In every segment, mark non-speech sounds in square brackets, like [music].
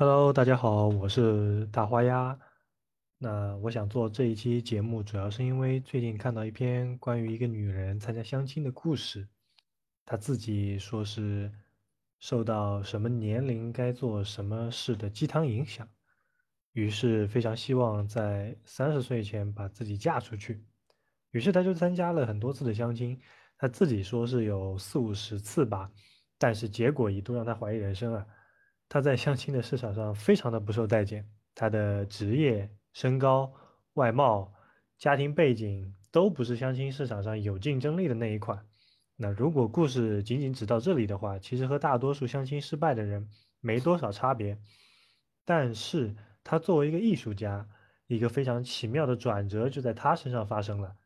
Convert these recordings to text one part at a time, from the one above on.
Hello，大家好，我是大花鸭。那我想做这一期节目，主要是因为最近看到一篇关于一个女人参加相亲的故事。她自己说是受到什么年龄该做什么事的鸡汤影响，于是非常希望在三十岁前把自己嫁出去。于是她就参加了很多次的相亲，她自己说是有四五十次吧，但是结果一度让她怀疑人生啊。他在相亲的市场上非常的不受待见，他的职业、身高、外貌、家庭背景都不是相亲市场上有竞争力的那一款。那如果故事仅仅只到这里的话，其实和大多数相亲失败的人没多少差别。但是他作为一个艺术家，一个非常奇妙的转折就在他身上发生了。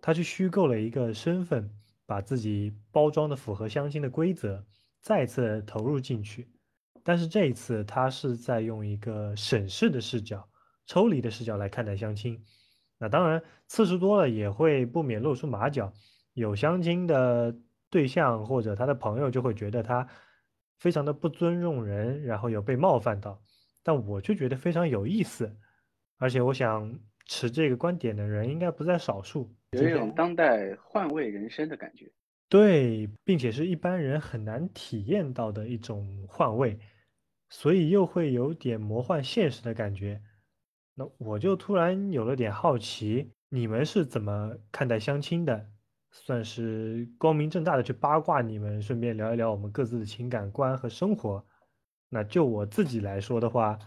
他去虚构了一个身份，把自己包装的符合相亲的规则，再次投入进去。但是这一次，他是在用一个审视的视角、抽离的视角来看待相亲。那当然，次数多了也会不免露出马脚。有相亲的对象或者他的朋友就会觉得他非常的不尊重人，然后有被冒犯到。但我就觉得非常有意思，而且我想持这个观点的人应该不在少数。有一种当代换位人生的感觉。对，并且是一般人很难体验到的一种换位。所以又会有点魔幻现实的感觉，那我就突然有了点好奇，你们是怎么看待相亲的？算是光明正大的去八卦你们，顺便聊一聊我们各自的情感观和生活。那就我自己来说的话，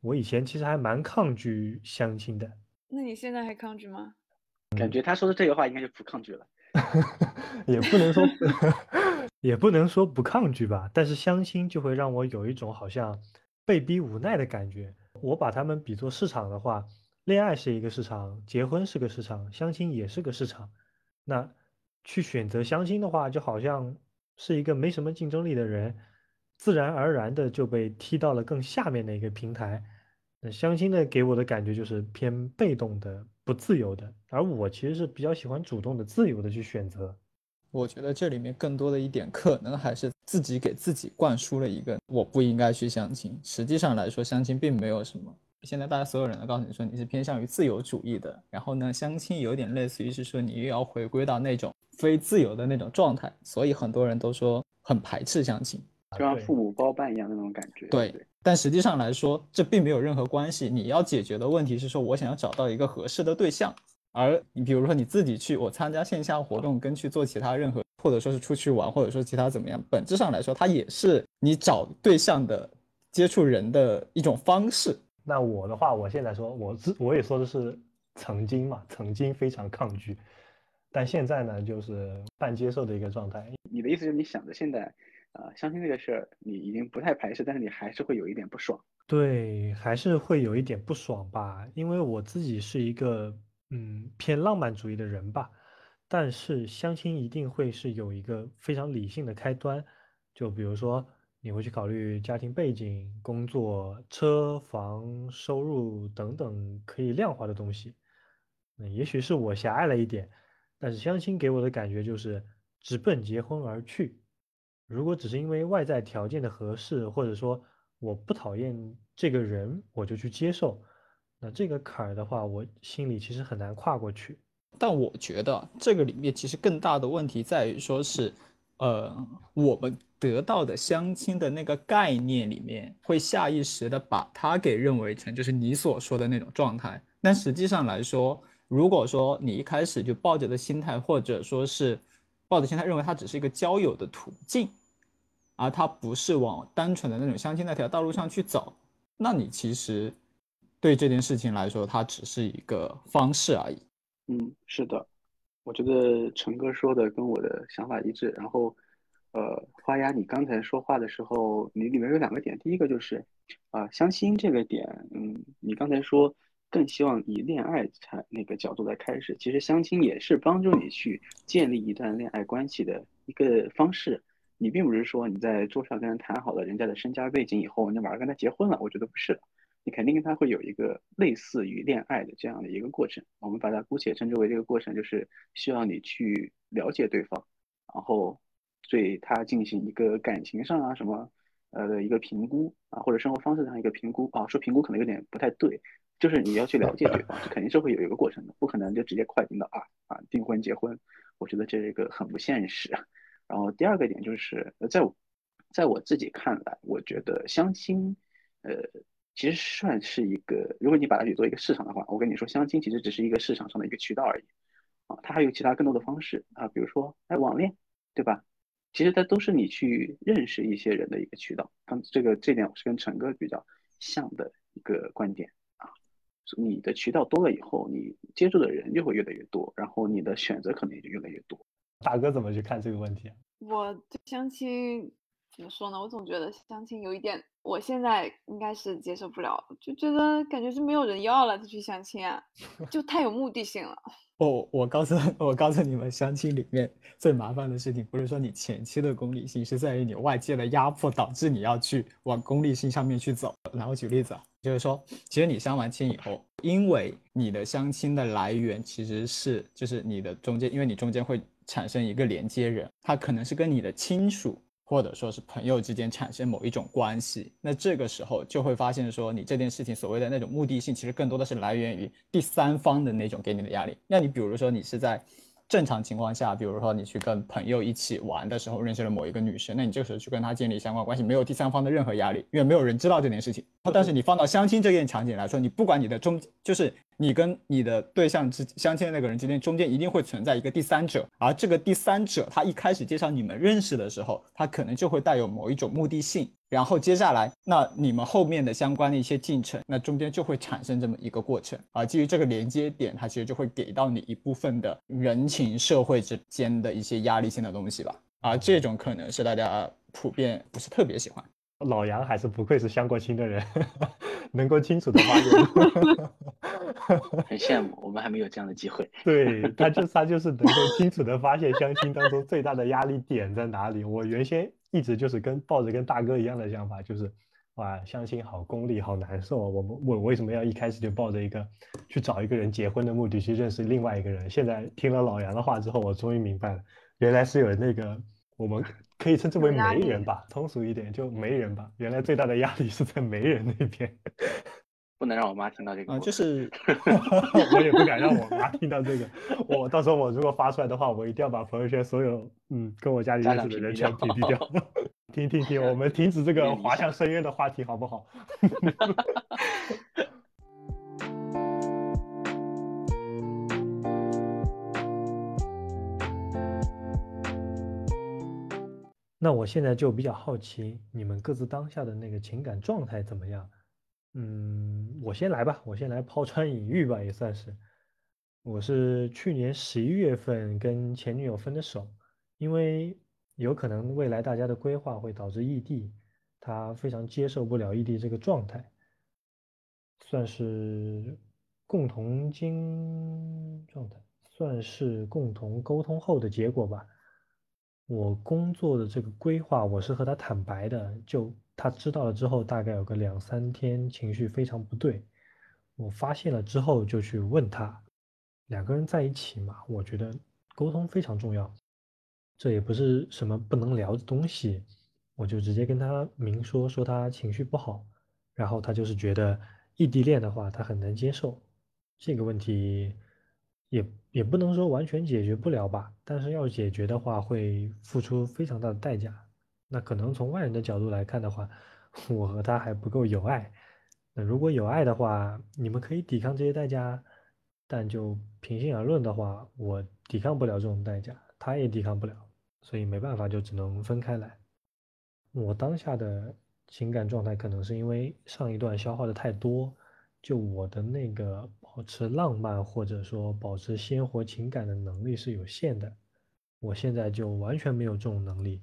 我以前其实还蛮抗拒相亲的。那你现在还抗拒吗？感觉他说的这个话应该就不抗拒了。[laughs] 也不能说。也不能说不抗拒吧，但是相亲就会让我有一种好像被逼无奈的感觉。我把他们比作市场的话，恋爱是一个市场，结婚是个市场，相亲也是个市场。那去选择相亲的话，就好像是一个没什么竞争力的人，自然而然的就被踢到了更下面的一个平台。那相亲的给我的感觉就是偏被动的、不自由的，而我其实是比较喜欢主动的、自由的去选择。我觉得这里面更多的一点，可能还是自己给自己灌输了一个我不应该去相亲。实际上来说，相亲并没有什么。现在大家所有人都告诉你说你是偏向于自由主义的，然后呢，相亲有点类似于是说你又要回归到那种非自由的那种状态，所以很多人都说很排斥相亲，就像父母包办一样那种感觉。对，但实际上来说，这并没有任何关系。你要解决的问题是说，我想要找到一个合适的对象。而你比如说你自己去，我参加线下活动，跟去做其他任何，或者说是出去玩，或者说其他怎么样，本质上来说，它也是你找对象的接触人的一种方式。那我的话，我现在说，我自我也说的是曾经嘛，曾经非常抗拒，但现在呢，就是半接受的一个状态。你的意思就是你想着现在，呃，相亲这个事儿，你已经不太排斥，但是你还是会有一点不爽。对，还是会有一点不爽吧，因为我自己是一个。嗯，偏浪漫主义的人吧，但是相亲一定会是有一个非常理性的开端，就比如说你会去考虑家庭背景、工作、车房、收入等等可以量化的东西。那也许是我狭隘了一点，但是相亲给我的感觉就是直奔结婚而去。如果只是因为外在条件的合适，或者说我不讨厌这个人，我就去接受。那这个坎儿的话，我心里其实很难跨过去。但我觉得这个里面其实更大的问题在于说是，呃，我们得到的相亲的那个概念里面，会下意识的把它给认为成就是你所说的那种状态。但实际上来说，如果说你一开始就抱着的心态，或者说是抱着心态认为它只是一个交友的途径，而它不是往单纯的那种相亲那条道路上去走，那你其实。对这件事情来说，它只是一个方式而已。嗯，是的，我觉得陈哥说的跟我的想法一致。然后，呃，花丫，你刚才说话的时候，你里面有两个点，第一个就是，啊，相亲这个点，嗯，你刚才说更希望以恋爱才那个角度来开始，其实相亲也是帮助你去建立一段恋爱关系的一个方式。你并不是说你在桌上跟人谈好了人家的身家背景以后，你马上跟他结婚了，我觉得不是。你肯定跟他会有一个类似于恋爱的这样的一个过程，我们把它姑且称之为这个过程，就是需要你去了解对方，然后对他进行一个感情上啊什么呃的一个评估啊，或者生活方式上一个评估啊，说评估可能有点不太对，就是你要去了解对方，肯定是会有一个过程的，不可能就直接快进到啊啊订婚结婚，我觉得这是一个很不现实。然后第二个点就是在我在我自己看来，我觉得相亲，呃，其实算是一个，如果你把它比作一个市场的话，我跟你说，相亲其实只是一个市场上的一个渠道而已，啊，它还有其他更多的方式啊，比如说哎网恋，对吧？其实它都是你去认识一些人的一个渠道。刚这个这点我是跟陈哥比较像的一个观点啊，你的渠道多了以后，你接触的人就会越来越多，然后你的选择可能也就越来越多。大哥怎么去看这个问题？我对相亲怎么说呢？我总觉得相亲有一点，我现在应该是接受不了，就觉得感觉是没有人要了，他去相亲啊，就太有目的性了。[laughs] 哦，我告诉 [laughs] 我告诉你们，相亲里面最麻烦的事情，不是说你前期的功利性，是在于你外界的压迫导致你要去往功利性上面去走。然后举例子啊，就是说，其实你相完亲以后，因为你的相亲的来源其实是就是你的中间，因为你中间会。产生一个连接人，他可能是跟你的亲属或者说是朋友之间产生某一种关系，那这个时候就会发现说，你这件事情所谓的那种目的性，其实更多的是来源于第三方的那种给你的压力。那你比如说你是在。正常情况下，比如说你去跟朋友一起玩的时候认识了某一个女生，那你这时候去跟她建立相关关系，没有第三方的任何压力，因为没有人知道这件事情。但是你放到相亲这件场景来说，你不管你的中，就是你跟你的对象之相亲的那个人之间，中间一定会存在一个第三者，而这个第三者他一开始介绍你们认识的时候，他可能就会带有某一种目的性。然后接下来，那你们后面的相关的一些进程，那中间就会产生这么一个过程啊。基于这个连接点，它其实就会给到你一部分的人情社会之间的一些压力性的东西吧。啊，这种可能是大家普遍不是特别喜欢。老杨还是不愧是相过亲的人，[laughs] 能够清楚的发现。[laughs] 很羡慕，我们还没有这样的机会。对他就他就是能够清楚的发现相亲当中最大的压力点在哪里。我原先。一直就是跟抱着跟大哥一样的想法，就是哇，相亲好功利，好难受啊。我们我为什么要一开始就抱着一个去找一个人结婚的目的去认识另外一个人？现在听了老杨的话之后，我终于明白了，原来是有那个我们可以称之为媒人吧，通俗一点就媒人吧。原来最大的压力是在媒人那边。不能让我妈听到这个啊，就是 [laughs] [laughs] 我也不敢让我妈听到这个。我到时候我如果发出来的话，我一定要把朋友圈所有嗯跟我家里认识的人全屏蔽掉。[laughs] 停停停，我们停止这个滑向深渊的话题好不好？那我现在就比较好奇，你们各自当下的那个情感状态怎么样？嗯，我先来吧，我先来抛砖引玉吧，也算是。我是去年十一月份跟前女友分的手，因为有可能未来大家的规划会导致异地，她非常接受不了异地这个状态，算是共同经状态，算是共同沟通后的结果吧。我工作的这个规划，我是和他坦白的，就。他知道了之后，大概有个两三天，情绪非常不对。我发现了之后，就去问他，两个人在一起嘛，我觉得沟通非常重要。这也不是什么不能聊的东西，我就直接跟他明说，说他情绪不好，然后他就是觉得异地恋的话，他很难接受。这个问题也也不能说完全解决不了吧，但是要解决的话，会付出非常大的代价。那可能从外人的角度来看的话，我和他还不够有爱。那如果有爱的话，你们可以抵抗这些代价。但就平心而论的话，我抵抗不了这种代价，他也抵抗不了，所以没办法，就只能分开来。我当下的情感状态，可能是因为上一段消耗的太多，就我的那个保持浪漫或者说保持鲜活情感的能力是有限的。我现在就完全没有这种能力。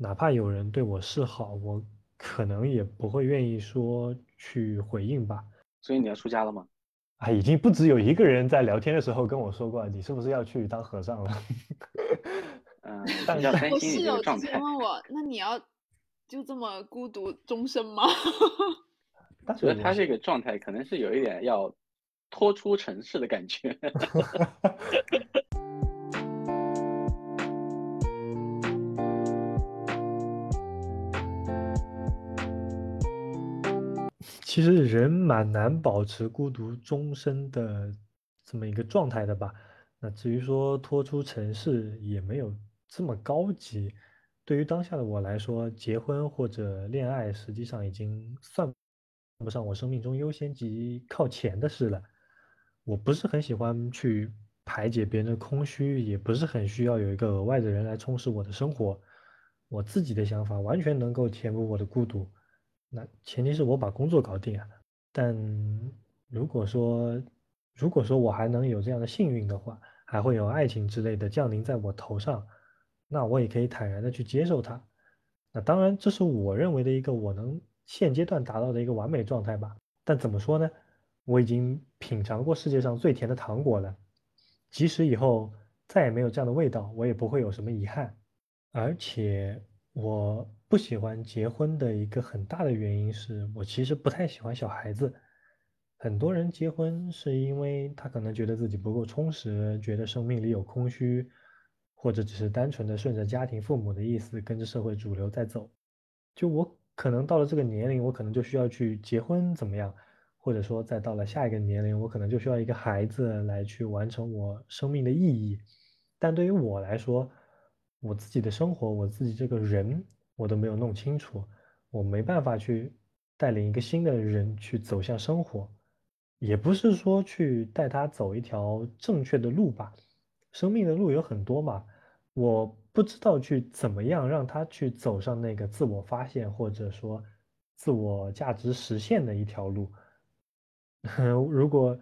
哪怕有人对我示好，我可能也不会愿意说去回应吧。所以你要出家了吗？啊，已经不只有一个人在聊天的时候跟我说过，你是不是要去当和尚了？[laughs] 嗯，比较担心你这个状态。问我，[laughs] 那你要就这么孤独终身吗？[laughs] 我觉得他这个状态可能是有一点要脱出城市的感觉。其实人蛮难保持孤独终身的这么一个状态的吧。那至于说脱出城市，也没有这么高级。对于当下的我来说，结婚或者恋爱，实际上已经算不上我生命中优先级靠前的事了。我不是很喜欢去排解别人的空虚，也不是很需要有一个额外的人来充实我的生活。我自己的想法完全能够填补我的孤独。那前提是我把工作搞定啊。但如果说，如果说我还能有这样的幸运的话，还会有爱情之类的降临在我头上，那我也可以坦然的去接受它。那当然，这是我认为的一个我能现阶段达到的一个完美状态吧。但怎么说呢？我已经品尝过世界上最甜的糖果了，即使以后再也没有这样的味道，我也不会有什么遗憾。而且我不喜欢结婚的一个很大的原因是我其实不太喜欢小孩子。很多人结婚是因为他可能觉得自己不够充实，觉得生命里有空虚，或者只是单纯的顺着家庭、父母的意思，跟着社会主流在走。就我可能到了这个年龄，我可能就需要去结婚，怎么样？或者说，再到了下一个年龄，我可能就需要一个孩子来去完成我生命的意义。但对于我来说，我自己的生活，我自己这个人，我都没有弄清楚，我没办法去带领一个新的人去走向生活，也不是说去带他走一条正确的路吧。生命的路有很多嘛，我不知道去怎么样让他去走上那个自我发现或者说自我价值实现的一条路。[laughs] 如果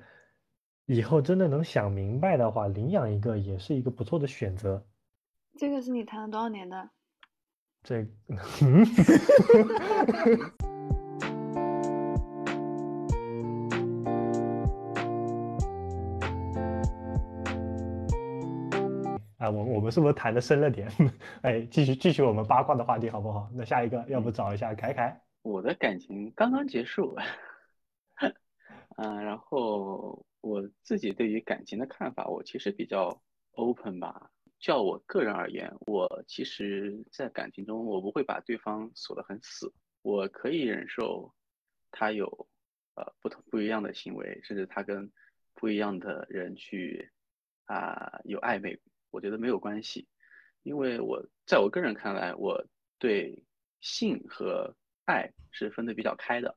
以后真的能想明白的话，领养一个也是一个不错的选择。这个是你谈了多少年的？这，[laughs] 啊，我我们是不是谈的深了点？[laughs] 哎，继续继续我们八卦的话题好不好？那下一个要不找一下凯凯？我的感情刚刚结束。嗯，[laughs] 然后我自己对于感情的看法，我其实比较 open 吧。叫我个人而言，我其实在感情中，我不会把对方锁得很死。我可以忍受他有呃不同不一样的行为，甚至他跟不一样的人去啊有暧昧，我觉得没有关系，因为我在我个人看来，我对性和爱是分得比较开的。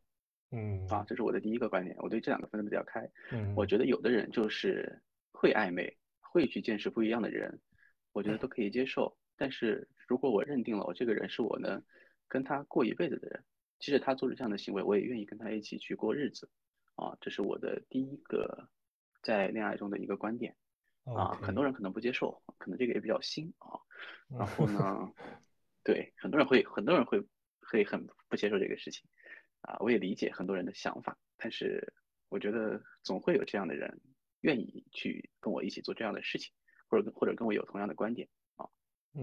嗯啊，这是我的第一个观点，我对这两个分得比较开。嗯，我觉得有的人就是会暧昧，会去见识不一样的人，我觉得都可以接受。但是如果我认定了我这个人是我能跟他过一辈子的人，即使他做出这样的行为，我也愿意跟他一起去过日子。啊，这是我的第一个在恋爱中的一个观点。啊，很多人可能不接受，可能这个也比较新啊。[laughs] 然后呢，对，很多人会，很多人会会很不接受这个事情。啊，我也理解很多人的想法，但是我觉得总会有这样的人愿意去跟我一起做这样的事情，或者或者跟我有同样的观点啊，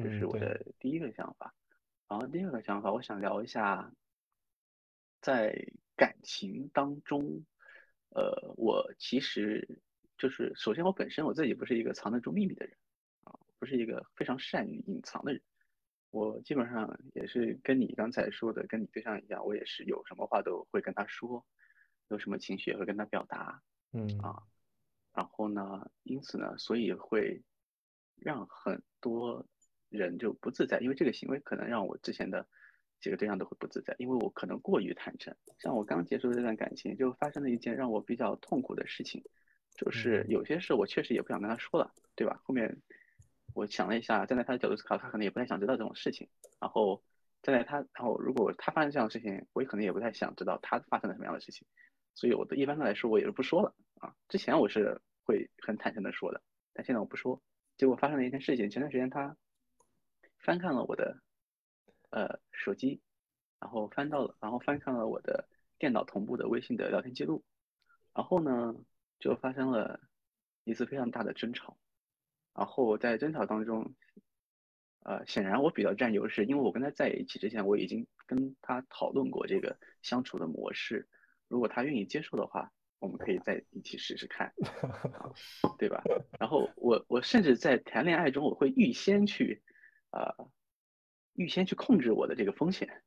这是我的第一个想法。然后第二个想法，我想聊一下，在感情当中，呃，我其实就是首先我本身我自己不是一个藏得住秘密的人啊，不是一个非常善于隐藏的人。我基本上也是跟你刚才说的，跟你对象一样，我也是有什么话都会跟他说，有什么情绪也会跟他表达，嗯啊，然后呢，因此呢，所以会让很多人就不自在，因为这个行为可能让我之前的几个对象都会不自在，因为我可能过于坦诚。像我刚结束这段感情，就发生了一件让我比较痛苦的事情，就是有些事我确实也不想跟他说了，对吧？后面。我想了一下，站在他的角度思考，他可能也不太想知道这种事情。然后站在他，然后如果他发生这样的事情，我也可能也不太想知道他发生了什么样的事情。所以，我的一般的来说，我也是不说了啊。之前我是会很坦诚的说的，但现在我不说。结果发生了一件事情，前段时间他翻看了我的呃手机，然后翻到了，然后翻看了我的电脑同步的微信的聊天记录，然后呢，就发生了一次非常大的争吵。然后在争吵当中，呃，显然我比较占优势，因为我跟他在一起之前，我已经跟他讨论过这个相处的模式。如果他愿意接受的话，我们可以在一起试试看，[laughs] 对吧？然后甚至在谈恋爱中，我会预先去，呃，预先去控制我的这个风险，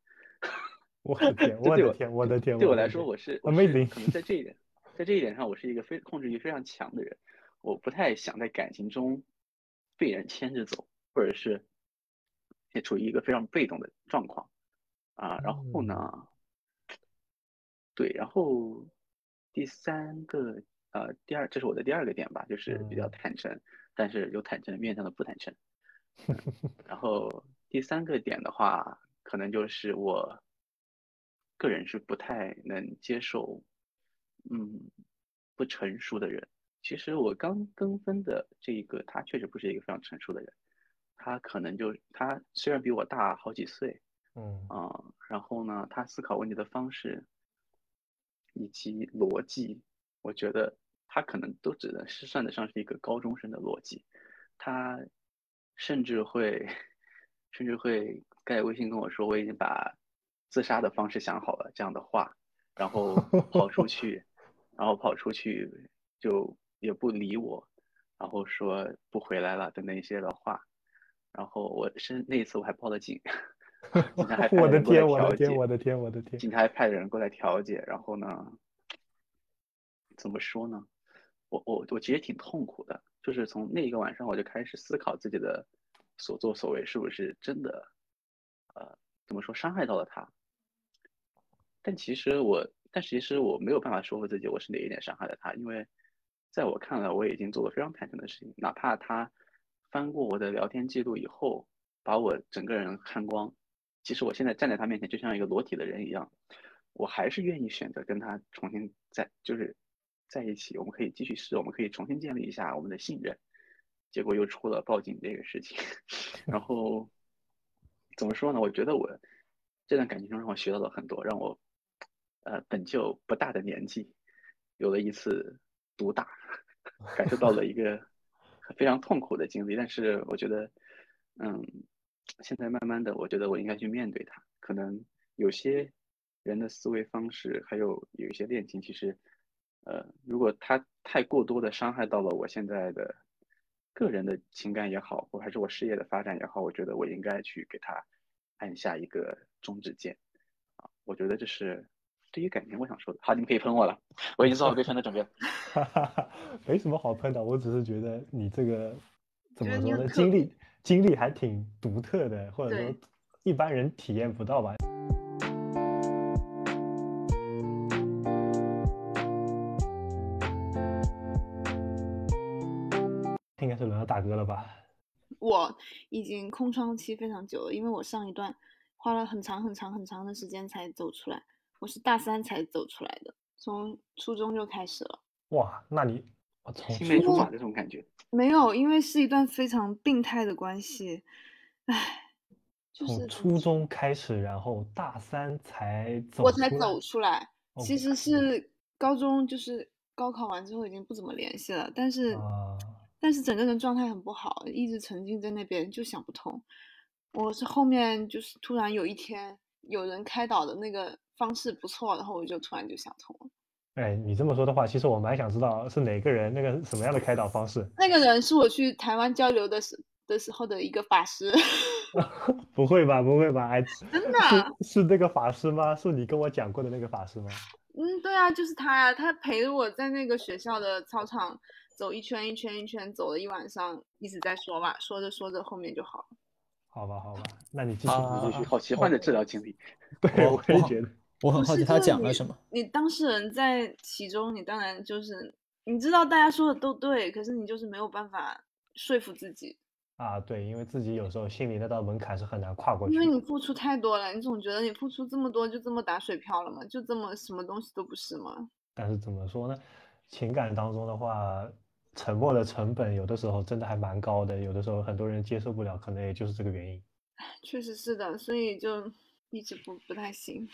我的天，[laughs] 我我的天，我的天，对我来说，我是我是 Amazing 可能在这一点，在这一点上，我是一个非控制欲非常强的人。我不太想在感情中被人牵着走，或者是也处于一个非常被动的状况啊。然后呢，对，然后第三个呃，第二，这是我的第二个点吧，就是比较嗯坦诚，但是有坦诚的面向的不坦诚。[laughs] 然后第三个点的话，可能就是我个人是不太能接受，嗯，不成熟的人。其实我刚跟分的这个，他确实不是一个非常成熟的人，他可能就他虽然比我大好几岁，嗯啊、然后呢，他思考问题的方式以及逻辑，我觉得他可能都只能是算得上是一个高中生的逻辑，他甚至会甚至会盖微信跟我说我已经把自杀的方式想好了这样的话，然后跑出去，然后跑出去就也不理我，然后说不回来了等等一些的话，然后我是那一次我还报了警。[laughs] 警察还派我的人过来天，我的天，调解我的天，我的天，警察还派人过来调解，然后呢，怎么说呢？我我我其实挺痛苦的，就是从那一个晚上我就开始思考自己的所作所为是不是真的，呃，怎么说伤害到了他。但其实我，但其实我没有办法说服自己我是哪一点伤害了他，因为在我看来我已经做了非常坦诚的事情，哪怕他翻过我的聊天记录以后，把我整个人看光，其实我现在站在他面前就像一个裸体的人一样，我还是愿意选择跟他重新再就是在一起，我们可以继续试，我们可以重新建立一下我们的信任。结果又出了报警这个事情，[laughs] 然后怎么说呢？我觉得我这段感情中让我学到了很多，让我呃本就不大的年纪有了一次毒打，感受到了一个非常痛苦的经历。但是我觉得，嗯，现在慢慢的，我觉得我应该去面对它。可能有些人的思维方式，还有有一些恋情，其实，呃，如果他太过多的伤害到了我现在的个人的情感也好，或还是我事业的发展也好，我觉得我应该去给他按下一个终止键。啊，我觉得这是对于感情我想说的。好，你们可以喷我了，我已经做好被喷的准备了。哈哈哈，没什么好喷的，我只是觉得你这个怎么说呢？经历经历还挺独特的，或者说一般人体验不到吧。我已经空窗期非常久了，因为我上一段花了很长很长很长的时间才走出来，我是大三才走出来的，从初中就开始了。哇，那你我从青梅竹马这种感觉，没有，因为是一段非常病态的关系，唉，就是从初中开始，然后大三才走我才走出来。哦其实是高中，就是高考完之后已经不怎么联系了，但是、啊，但是整个人状态很不好，一直沉浸在那边就想不通。我是后面就是突然有一天有人开导的那个方式不错，然后我就突然就想通了。哎，你这么说的话，其实我蛮想知道是哪个人，那个什么样的开导方式。那个人是我去台湾交流的时的时候的一个法师，[laughs] [laughs] 不会吧，不会吧？哎，真的。是是那个法师吗？是你跟我讲过的那个法师吗？嗯，对啊，就是他呀，他陪着我在那个学校的操场走一圈一圈一圈，走了一晚上，一直在说嘛，说着说着后面就好了。好吧，好吧，那你继续，啊继续，好奇幻的治疗经历。[laughs] 对，我也觉得，我很好奇他讲了什么。你当事人在其中，你当然就是你知道大家说的都对，可是你就是没有办法说服自己，啊，对，因为自己有时候心里那道门槛是很难跨过去因为。你付出太多了，你总觉得你付出这么多就这么打水漂了吗？就这么什么东西都不是吗？但是怎么说呢？情感当中的话，沉默的成本有的时候真的还蛮高的，有的时候很多人接受不了，可能也就是这个原因。[laughs] 确实是的，所以就一直不不太行。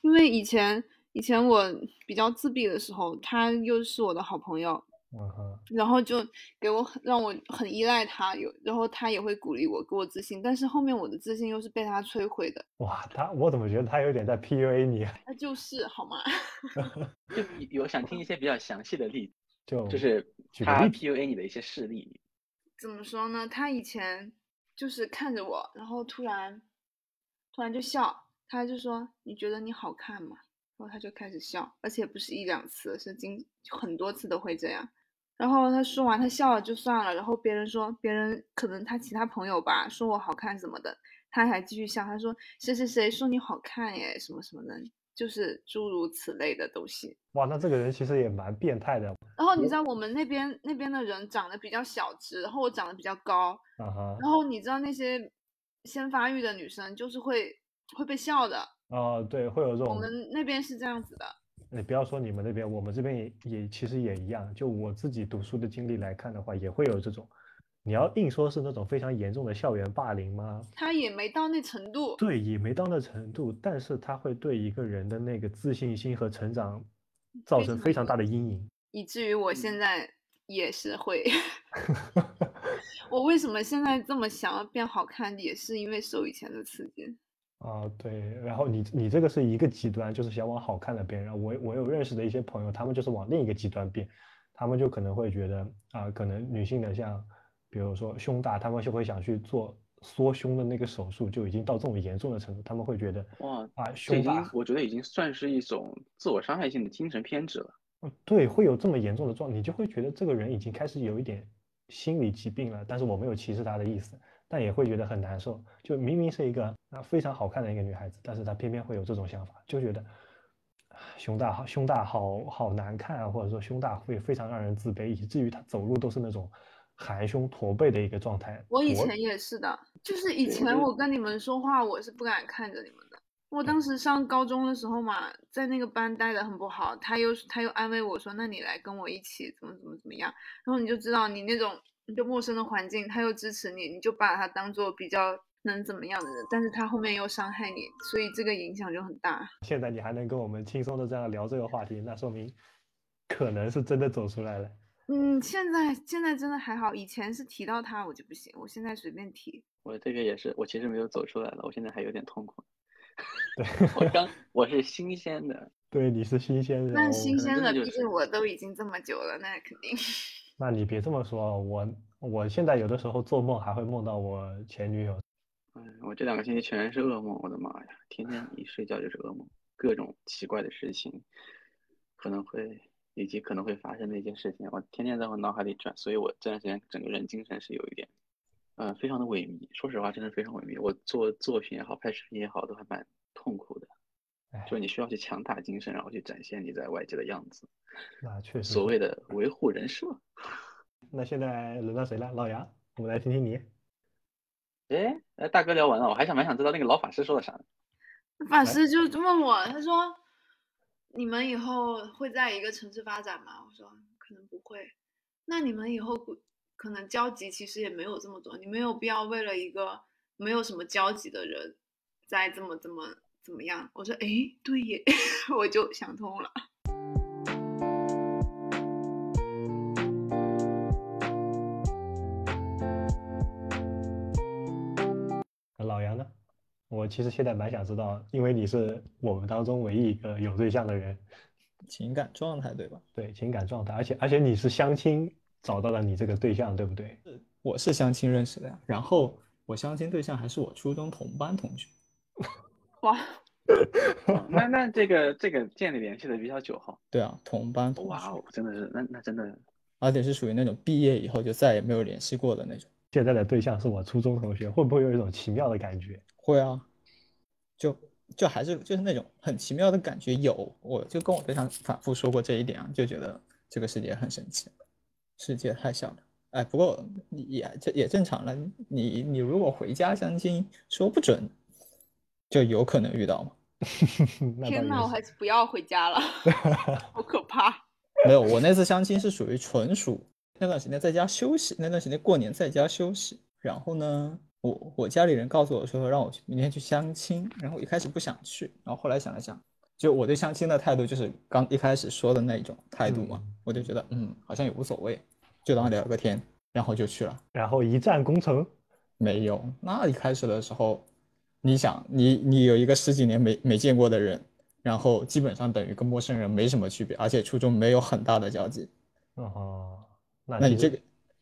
因为以前以前我比较自闭的时候，他又是我的好朋友，嗯哼，然后就给我很让我很依赖他，有然后他也会鼓励我，给我自信。但是后面我的自信又是被他摧毁的，哇，他我怎么觉得他有点在 PUA 你啊？[laughs] 他就是好吗？[laughs] 就有想听一些比较详细的例子，就就是他 PUA 你的一些事例。怎么说呢？他以前就是看着我，然后突然突然就笑，他就说你觉得你好看吗？然后他就开始笑，而且不是一两次，是经很多次都会这样。然后他说完，他笑了就算了。然后别人说，别人可能他其他朋友吧，说我好看什么的，他还继续笑。他说谁谁谁说你好看耶，什么什么的，就是诸如此类的东西。哇，那这个人其实也蛮变态的。然后你知道我们那边那边的人长得比较小只，然后我长得比较高。啊哈。然后你知道那些先发育的女生就是会会被笑的。哦，对，会有这种。我们那边是这样子的。你不要说你们那边，我们这边也也其实也一样。就我自己读书的经历来看的话，也会有这种。你要硬说是那种非常严重的校园霸凌吗？他也没到那程度。对，也没到那程度，但是他会对一个人的那个自信心和成长造成非常大的阴影，以至于我现在也是会。[laughs] 我为什么现在这么想要变好看，也是因为受以前的刺激。啊，对，然后你你这个是一个极端，就是想往好看的变。然后我我有认识的一些朋友，他们就是往另一个极端变，他们就可能会觉得啊，可能女性的像，比如说胸大，他们就会想去做缩胸的那个手术，就已经到这种严重的程度，他们会觉得哇啊，胸大，我觉得已经算是一种自我伤害性的精神偏执了。嗯，对，会有这么严重的状，你就会觉得这个人已经开始有一点心理疾病了。但是我没有歧视他的意思。但也会觉得很难受，就明明是一个啊非常好看的一个女孩子，但是她偏偏会有这种想法，就觉得胸大好胸大好好难看啊，或者说胸大会非常让人自卑，以至于她走路都是那种含胸驼背的一个状态。我以前也是的，就是以前我跟你们说话，我是不敢看着你们的。我当时上高中的时候嘛，在那个班待的很不好，他又他又安慰我说：“那你来跟我一起，怎么怎么怎么样。”然后你就知道你那种。一个陌生的环境，他又支持你，你就把他当做比较能怎么样的人，但是他后面又伤害你，所以这个影响就很大。现在你还能跟我们轻松的这样聊这个话题，那说明可能是真的走出来了。嗯，现在现在真的还好，以前是提到他我就不行，我现在随便提。我这个也是，我其实没有走出来了，我现在还有点痛苦。[laughs] 对，我刚 [laughs] 我是新鲜的，对，你是新鲜的。那新鲜的，毕竟我都已经这么久了，那肯定。[laughs] 那你别这么说，我我现在有的时候做梦还会梦到我前女友。嗯，我这两个星期全是噩梦，我的妈呀，天天一睡觉就是噩梦，各种奇怪的事情，可能会以及可能会发生的一些事情，我天天在我脑海里转，所以我这段时间整个人精神是有一点，嗯，非常的萎靡。说实话，真的非常萎靡。我做作品也好，拍视频也好，都还蛮痛苦的。就你需要去强大精神，然后去展现你在外界的样子。那确实，所谓的维护人设。[laughs] 那现在轮到谁了？老杨，我们来听听你。哎，哎，大哥聊完了，我还想蛮想知道那个老法师说了啥？法师就问我，他说：“你们以后会在一个城市发展吗？”我说：“可能不会。”那你们以后可能交集其实也没有这么多，你没有必要为了一个没有什么交集的人，再这么这么。怎么样？我说，哎，对耶，[laughs] 我就想通了。我其实现在蛮想知道，因为你是我们当中唯一一个有对象的人，情感状态对吧？对，情感状态，而且而且你是相亲找到了你这个对象，对不对？我是相亲认识的呀，然后我相亲对象还是我初中同班同学。[laughs] 哇，[laughs] 那那这个这个建立联系的比较久哈。对啊，同班。哇哦，真的是，那那真的，而且是属于那种毕业以后就再也没有联系过的那种。现在的对象是我初中同学，会不会有一种奇妙的感觉？会啊，就就还是就是那种很奇妙的感觉。有，我就跟我对象反复说过这一点啊，就觉得这个世界很神奇，世界太小了。哎，不过也这也正常了。你你如果回家相亲，说不准。就有可能遇到嘛？[laughs] 天哪，我还是不要回家了，[laughs] 好可怕。没有，我那次相亲是属于纯属那段时间在家休息，那段时间过年在家休息。然后呢，我我家里人告诉我说让我去明天去相亲，然后我一开始不想去，然后后来想了想，就我对相亲的态度就是刚一开始说的那种态度嘛，我就觉得嗯好像也无所谓，就当聊个天，然后就去了。然后一战功成？没有，那一开始的时候。你想，你你有一个十几年没没见过的人，然后基本上等于跟陌生人没什么区别，而且初中没有很大的交集。哦，那你这个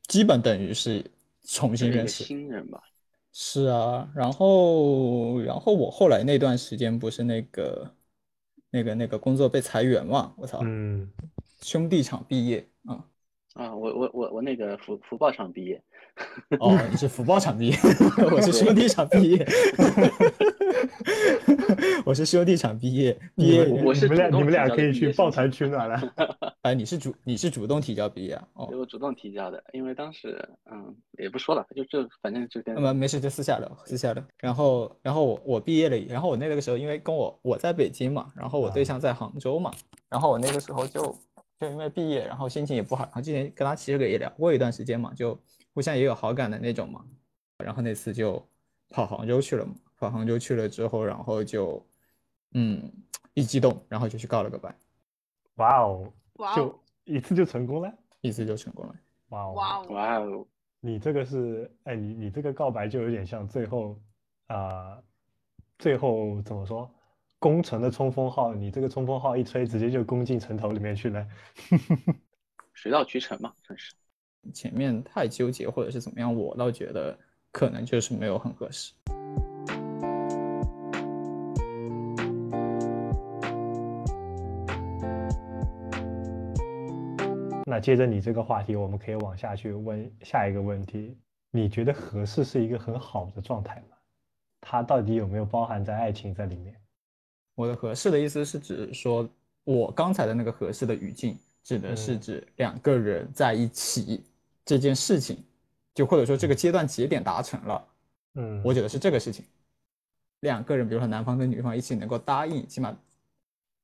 基本等于是重新认识新人吧？是啊，然后然后我后来那段时间不是那个那个那个工作被裁员嘛，我操，嗯，兄弟厂毕业啊。啊，我我我我那个福福报厂毕业，[laughs] 哦，你是福报厂毕业，我是兄弟厂毕业，[laughs] 我是兄弟厂毕业，毕业我是你们俩你们俩可以去抱团取暖了。[laughs] 哎，你是主你是主动提交毕业啊？哦，我主动提交的，因为当时嗯也不说了，就就反正就跟那么没事就私下聊，私下聊。然后然后我我毕业了，然后我那个时候因为跟我我在北京嘛，然后我对象在杭州嘛，然后我那个时候就就因为毕业，然后心情也不好，然后之前跟他其实也聊过一段时间嘛，就互相也有好感的那种嘛。然后那次就跑杭州去了嘛，跑杭州去了之后，然后就嗯一激动，然后就去告了个白，哇哦，哇哦就一次就成功了。一次就成功了。哇哦，哇哦，哇哦，你这个是，哎，你你这个告白就有点像最后，啊、最后怎么说？攻城的冲锋号，你这个冲锋号一吹，直接就攻进城头里面去了。[laughs] 水到渠成嘛，算是。前面太纠结或者是怎么样，我倒觉得可能就是没有很合适。那接着你这个话题，我们可以往下去问下一个问题：你觉得合适是一个很好的状态吗？它到底有没有包含在爱情在里面？我的合适的意思是指说，我刚才的那个合适的语境，指的是嗯指两个人在一起这件事情，就或者说这个阶段节点达成了，嗯，我觉得是这个事情。两个人，比如说男方跟女方一起能够答应，起码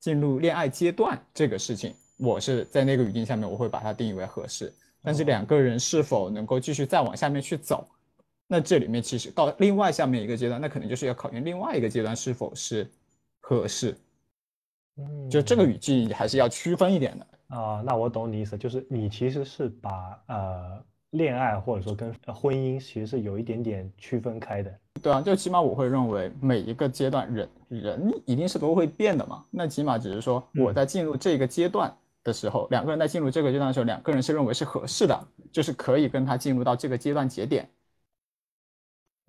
进入恋爱阶段这个事情，我是在那个语境下面，我会把它定义为合适。但是哦两个人是否能够继续再往下面去走，那这里面其实到另外下面一个阶段，那可能就是要考验另外一个阶段是否是合适。嗯就这个语境还是要区分一点的。啊、那我懂你意思，就是你其实是把呃恋爱或者说跟呃婚姻其实是有一点点区分开的。对啊，就起码我会认为每一个阶段人人一定是都会变的嘛。那起码只是说我嗯在进入这个阶段的时候，两个人在进入这个阶段的时候，两个人是认为是合适的，就是可以跟他进入到这个阶段节点。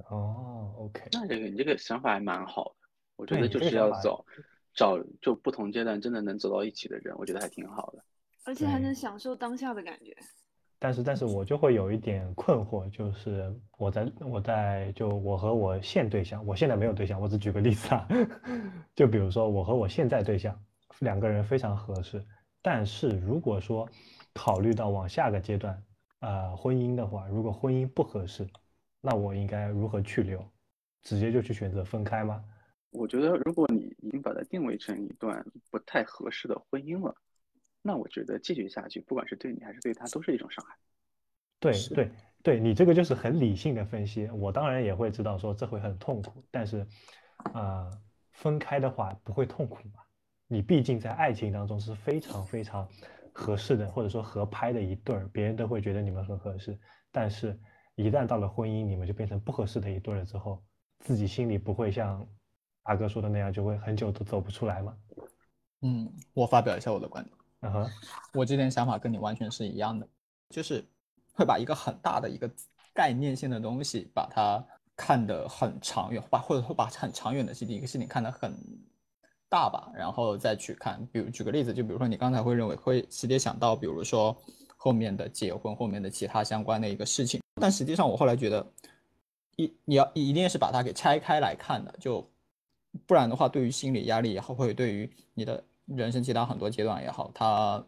哦，OK，那这个你这个想法还蛮好的，我觉得就是要走找就不同阶段真的能走到一起的人，我觉得还挺好的。而且还能享受当下的感觉。但是但是我就会有一点困惑，就是我在我在就我和我现对象，我现在没有对象，我只举个例子啊，[laughs] 就比如说我和我现在对象两个人非常合适，但是如果说考虑到往下个阶段，呃，婚姻的话，如果婚姻不合适，那我应该如何去留？直接就去选择分开吗？我觉得如果你已经把它定位成一段不太合适的婚姻了，那我觉得继续下去，不管是对你还是对他，都是一种伤害。对对对，你这个就是很理性的分析。我当然也会知道说这会很痛苦，但是，呃，分开的话不会痛苦嘛？你毕竟在爱情当中是非常非常合适的，或者说合拍的一对儿，别人都会觉得你们很合适。但是，一旦到了婚姻，你们就变成不合适的一对儿了之后，自己心里不会像大哥说的那样，就会很久都走不出来吗？嗯，我发表一下我的观点。嗯哼，我这点想法跟你完全是一样的，就是会把一个很大的一个概念性的东西，把它看得很长远，把或者说把很长远的事情一个事情看得很大吧，然后再去看。比如举个例子，就比如说你刚才会认为会直接想到，比如说后面的结婚，后面的其他相关的一个事情，但实际上我后来觉得，一你要一定是把它给拆开来看的，就不然的话，对于心理压力也好，或者对于你的人生其他很多阶段也好，它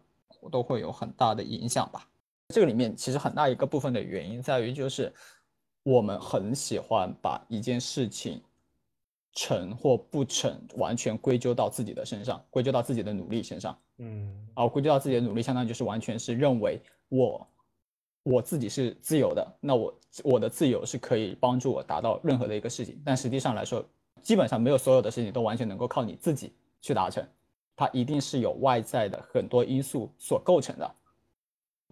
都会有很大的影响吧。这个里面其实很大一个部分的原因在于，就是我们很喜欢把一件事情成或不成完全归咎到自己的身上，归咎到自己的努力身上。嗯啊，归咎到自己的努力，相当于就是完全是认为我我自己是自由的，那我我的自由是可以帮助我达到任何的一个事情。但实际上来说，基本上没有所有的事情都完全能够靠你自己去达成，它一定是有外在的很多因素所构成的。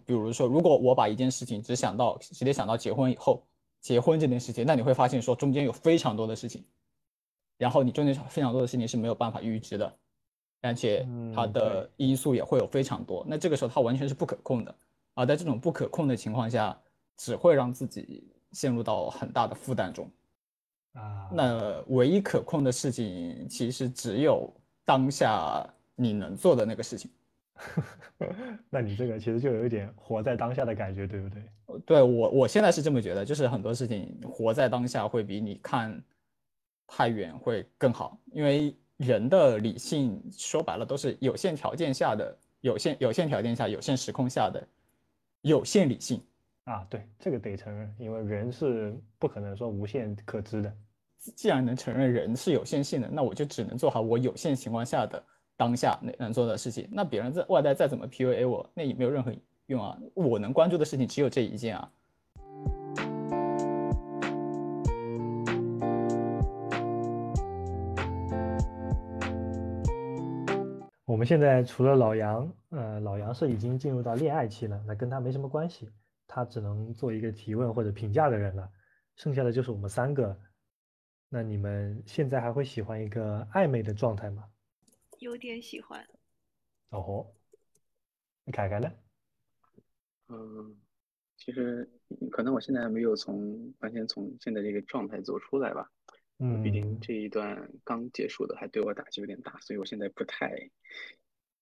比如说，如果我把一件事情只想到直接想到结婚以后，结婚这件事情，那你会发现说中间有非常多的事情，然后你中间非常多的事情是没有办法预知的。而且它嗯的因素也会有非常多，那这个时候它完全是不可控的啊，在这种不可控的情况下，只会让自己陷入到很大的负担中。啊，那唯一可控的事情其实只有当下你能做的那个事情。[laughs] 那你这个其实就有一点活在当下的感觉，对不对？对我，我现在是这么觉得，就是很多事情活在当下会比你看太远会更好，因为人的理性说白了都是有限条件下的有限有限条件下有限时空下的有限理性啊。对，这个得承认，因为人是不可能说无限可知的。既然能承认人是有限性的，那我就只能做好我有限情况下的。当下能能做的事情，那别人在外在再怎么 PUA 我，那也没有任何用啊！我能关注的事情只有这一件啊。我们现在除了老杨，呃，老杨是已经进入到恋爱期了，那跟他没什么关系，他只能做一个提问或者评价的人了。剩下的就是我们三个，那你们现在还会喜欢一个暧昧的状态吗？有点喜欢，哦吼，你凯凯呢？嗯，其实可能我现在还没有从完全从现在这个状态走出来吧。嗯，毕竟这一段刚结束的，还对我打击有点大，所以我现在不太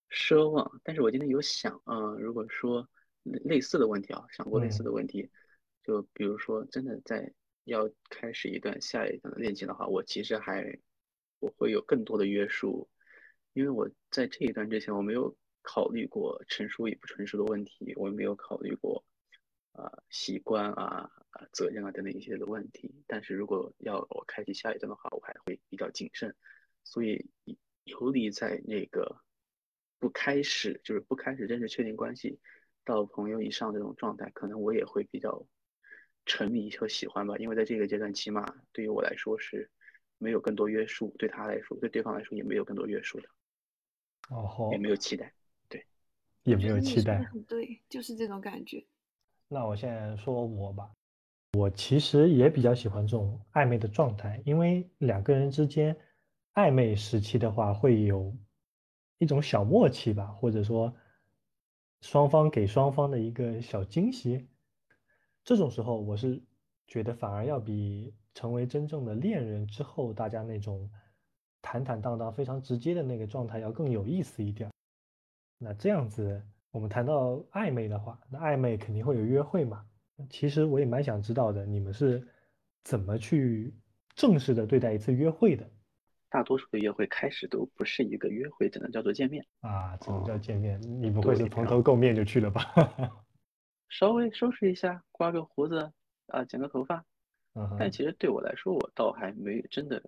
奢望。但是我今天有想啊，如果说类似的问题啊，想过类似的问题，就比如说真的在要开始一段下一段的恋情的话，我其实还我会有更多的约束。因为我在这一段之前，我没有考虑过成熟与不成熟的问题，我也没有考虑过，啊习惯啊啊责任啊等等一些的问题。但是如果要我开启下一段的话，我还会比较谨慎。所以游离在那个不开始，就是不开始正式确定关系到朋友以上这种状态，可能我也会比较沉迷和喜欢吧。因为在这个阶段，起码对于我来说是没有更多约束，对他来说，对对方来说也没有更多约束的。哦，也没有期待，对，也没有期待，对，就是这种感觉。那我现在说我吧，我其实也比较喜欢这种暧昧的状态，因为两个人之间暧昧时期的话，会有一种小默契吧，或者说双方给双方的一个小惊喜。这种时候，我是觉得反而要比成为真正的恋人之后，大家那种。坦坦荡荡、非常直接的那个状态要更有意思一点。那这样子，我们谈到暧昧的话，那暧昧肯定会有约会嘛？其实我也蛮想知道的，你们是怎么去正式的对待一次约会的？大多数的约会开始都不是一个约会，只能叫做见面啊，只能叫见面。你不会是蓬头垢面就去了吧？[laughs] 稍微收拾一下，刮个胡子啊，剪个头发。嗯，但其实对我来说，我倒还没真的。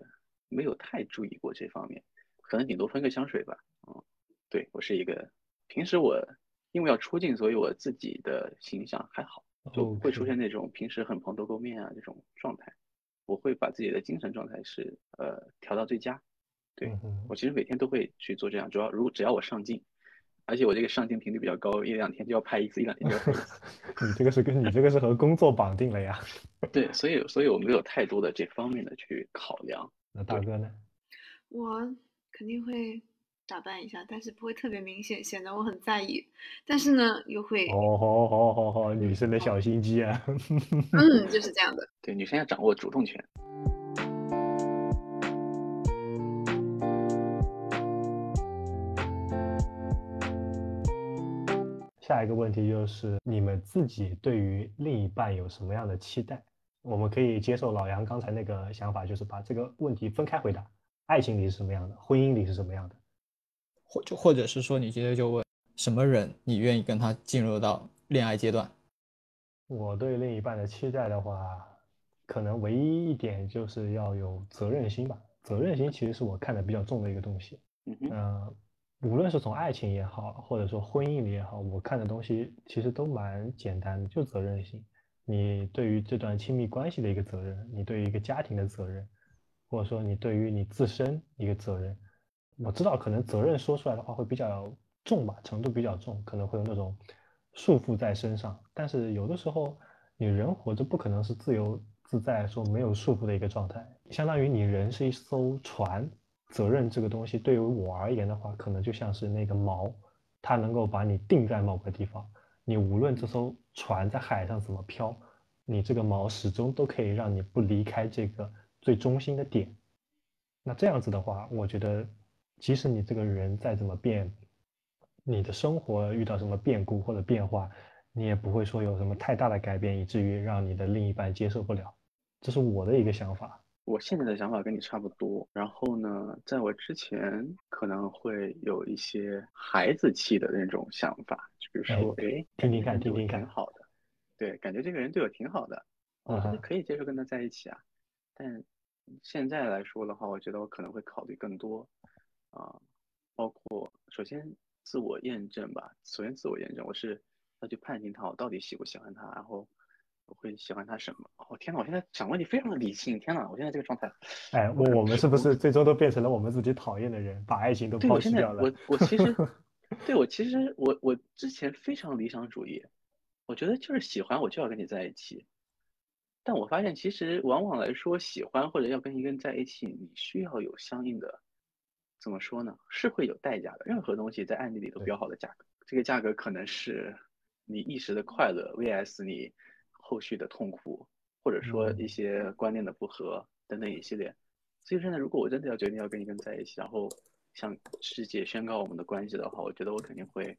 没有太注意过这方面，可能顶多喷个香水吧。嗯，对我是一个，平时我因为要出镜，所以我自己的形象还好，就不会出现那种平时很蓬头垢面啊这种状态。我会把自己的精神状态是呃调到最佳。对我其实每天都会去做这样，主要如果只要我上镜，而且我这个上镜频率比较高，一两天就要拍一次，一两天就要拍一次。[laughs] 你这个是跟你这个是和工作绑定了呀？[laughs] 对，所以所以我没有太多的这方面的去考量。那大哥呢？我肯定会打扮一下，但是不会特别明显，显得我很在意。但是呢，又会哦，好好好好，女生的小心机啊。嗯，就是这样的。对，女生要掌握主动权。下一个问题就是，你们自己对于另一半有什么样的期待？我们可以接受老杨刚才那个想法，就是把这个问题分开回答。爱情里是什么样的？婚姻里是什么样的？或就或者是说，你直接就问什么人，你愿意跟他进入到恋爱阶段？我对另一半的期待的话，可能唯一一点就是要有责任心吧。责任心其实是我看的比较重的一个东西。嗯，无论是从爱情也好，或者说婚姻里也好，我看的东西其实都蛮简单的，就责任心。你对于这段亲密关系的一个责任，你对于一个家庭的责任，或者说你对于你自身一个责任，我知道可能责任说出来的话会比较重吧，程度比较重，可能会有那种束缚在身上。但是有的时候你人活着不可能是自由自在，说没有束缚的一个状态。相当于你人是一艘船，责任这个东西对于我而言的话，可能就像是那个锚，它能够把你定在某个地方。你无论这艘船在海上怎么飘，你这个锚始终都可以让你不离开这个最中心的点。那这样子的话，我觉得，即使你这个人再怎么变，你的生活遇到什么变故或者变化，你也不会说有什么太大的改变，以至于让你的另一半接受不了。这是我的一个想法。我现在的想法跟你差不多。然后呢，在我之前可能会有一些孩子气的那种想法，就比如说，哎，听听看，听听看，挺好的。对，感觉这个人对我挺好的，我觉得可以接受跟他在一起啊。但现在来说的话，我觉得我可能会考虑更多啊，包括首先自我验证吧。首先自我验证，我是要去判定他我到底喜不喜欢他，然后。我会喜欢他什么？哦天哪！我现在想问题非常的理性。天哪！我现在这个状态，哎，我我们是不是最终都变成了我们自己讨厌的人，把爱情都抛弃掉了？我我其实，[laughs] 对我其实我我之前非常理想主义，我觉得就是喜欢我就要跟你在一起。但我发现其实往往来说，喜欢或者要跟一个人在一起，你需要有相应的，怎么说呢？是会有代价的。任何东西在案例里都标好了价格，这个价格可能是你一时的快乐 vs 你。后续的痛苦，或者说一些观念的不合等等一系列，所以现在如果我真的要决定要跟一个人在一起，然后向世界宣告我们的关系的话，我觉得我肯定会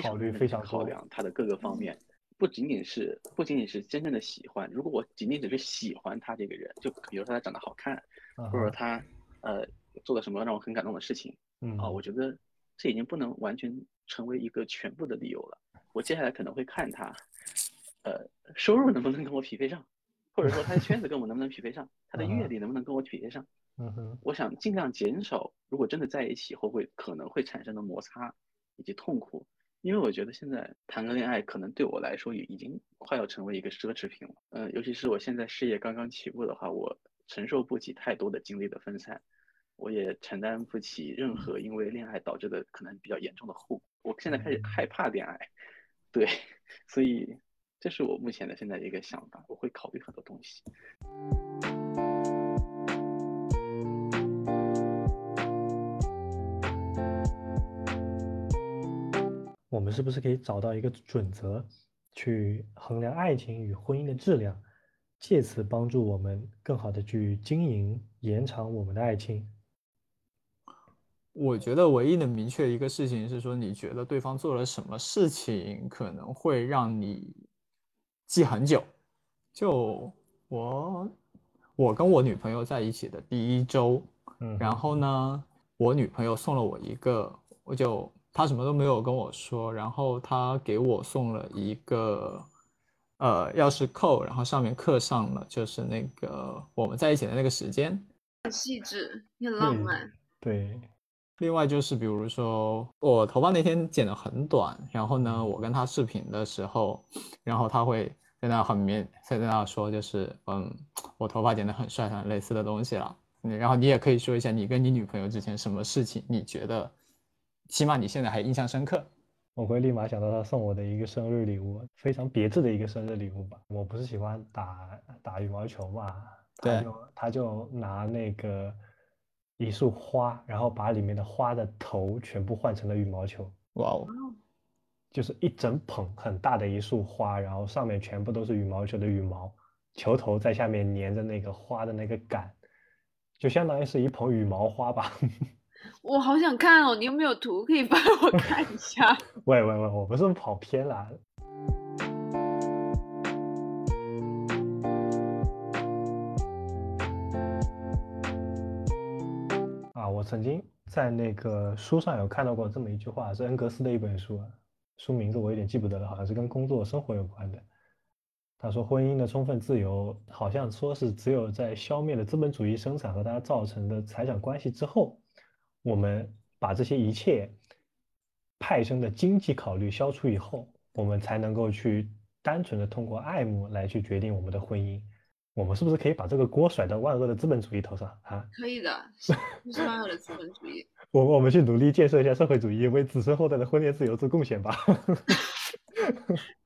考虑非常考量他的各个方面，不仅仅是不仅仅是真正的喜欢，如果我仅仅只是喜欢他这个人，就比如说他长得好看，或者说他呃做了什么让我很感动的事情，啊，我觉得这已经不能完全成为一个全部的理由了。我接下来可能会看他。呃，收入能不能跟我匹配上，或者说他的圈子跟我能不能匹配上，他的阅历能不能跟我匹配上？嗯哼，我想尽量减少，如果真的在一起后会可能会产生的摩擦以及痛苦，因为我觉得现在谈个恋爱可能对我来说也已经快要成为一个奢侈品了。嗯，尤其是我现在事业刚刚起步的话，我承受不起太多的精力的分散，我也承担不起任何因为恋爱导致的可能比较严重的后果。我现在开始害怕恋爱，对，所以。这是我目前的现在一个想法，我会考虑很多东西。我们是不是可以找到一个准则，去衡量爱情与婚姻的质量，借此帮助我们更好的去经营、延长我们的爱情？我觉得唯一能明确一个事情是说，你觉得对方做了什么事情可能会让你。记很久，就我，我跟我女朋友在一起的第一周，嗯，然后呢，我女朋友送了我一个，我就她什么都没有跟我说，然后她给我送了一个，呃，钥匙扣，然后上面刻上了就是那个我们在一起的那个时间，很细致，很浪漫，对。另外就是，比如说我头发那天剪得很短，然后呢，我跟他视频的时候，然后他会在那很面在那说，就是嗯，我头发剪得很帅，很类似的东西了。然后你也可以说一下，你跟你女朋友之前什么事情，你觉得起码你现在还印象深刻？我会立马想到他送我的一个生日礼物，非常别致的一个生日礼物吧。我不是喜欢打打羽毛球嘛，他就他就拿那个。一束花，然后把里面的花的头全部换成了羽毛球。哇哦！就是一整捧很大的一束花，然后上面全部都是羽毛球的羽毛，球头在下面粘着那个花的那个杆，就相当于是一捧羽毛花吧。[laughs] 我好想看哦，你有没有图可以帮我看一下？[laughs] 喂喂喂，我不是跑偏了。曾经在那个书上有看到过这么一句话，是恩格斯的一本书，书名字我有点记不得了，好像是跟工作生活有关的。他说，婚姻的充分自由，好像说是只有在消灭了资本主义生产和它造成的财产关系之后，我们把这些一切派生的经济考虑消除以后，我们才能够去单纯的通过爱慕来去决定我们的婚姻。我们是不是可以把这个锅甩到万恶的资本主义头上啊？可以的，是万恶的资本主义。[laughs] 我我们去努力建设一下社会主义，为子孙后代的婚恋自由做贡献吧。[laughs]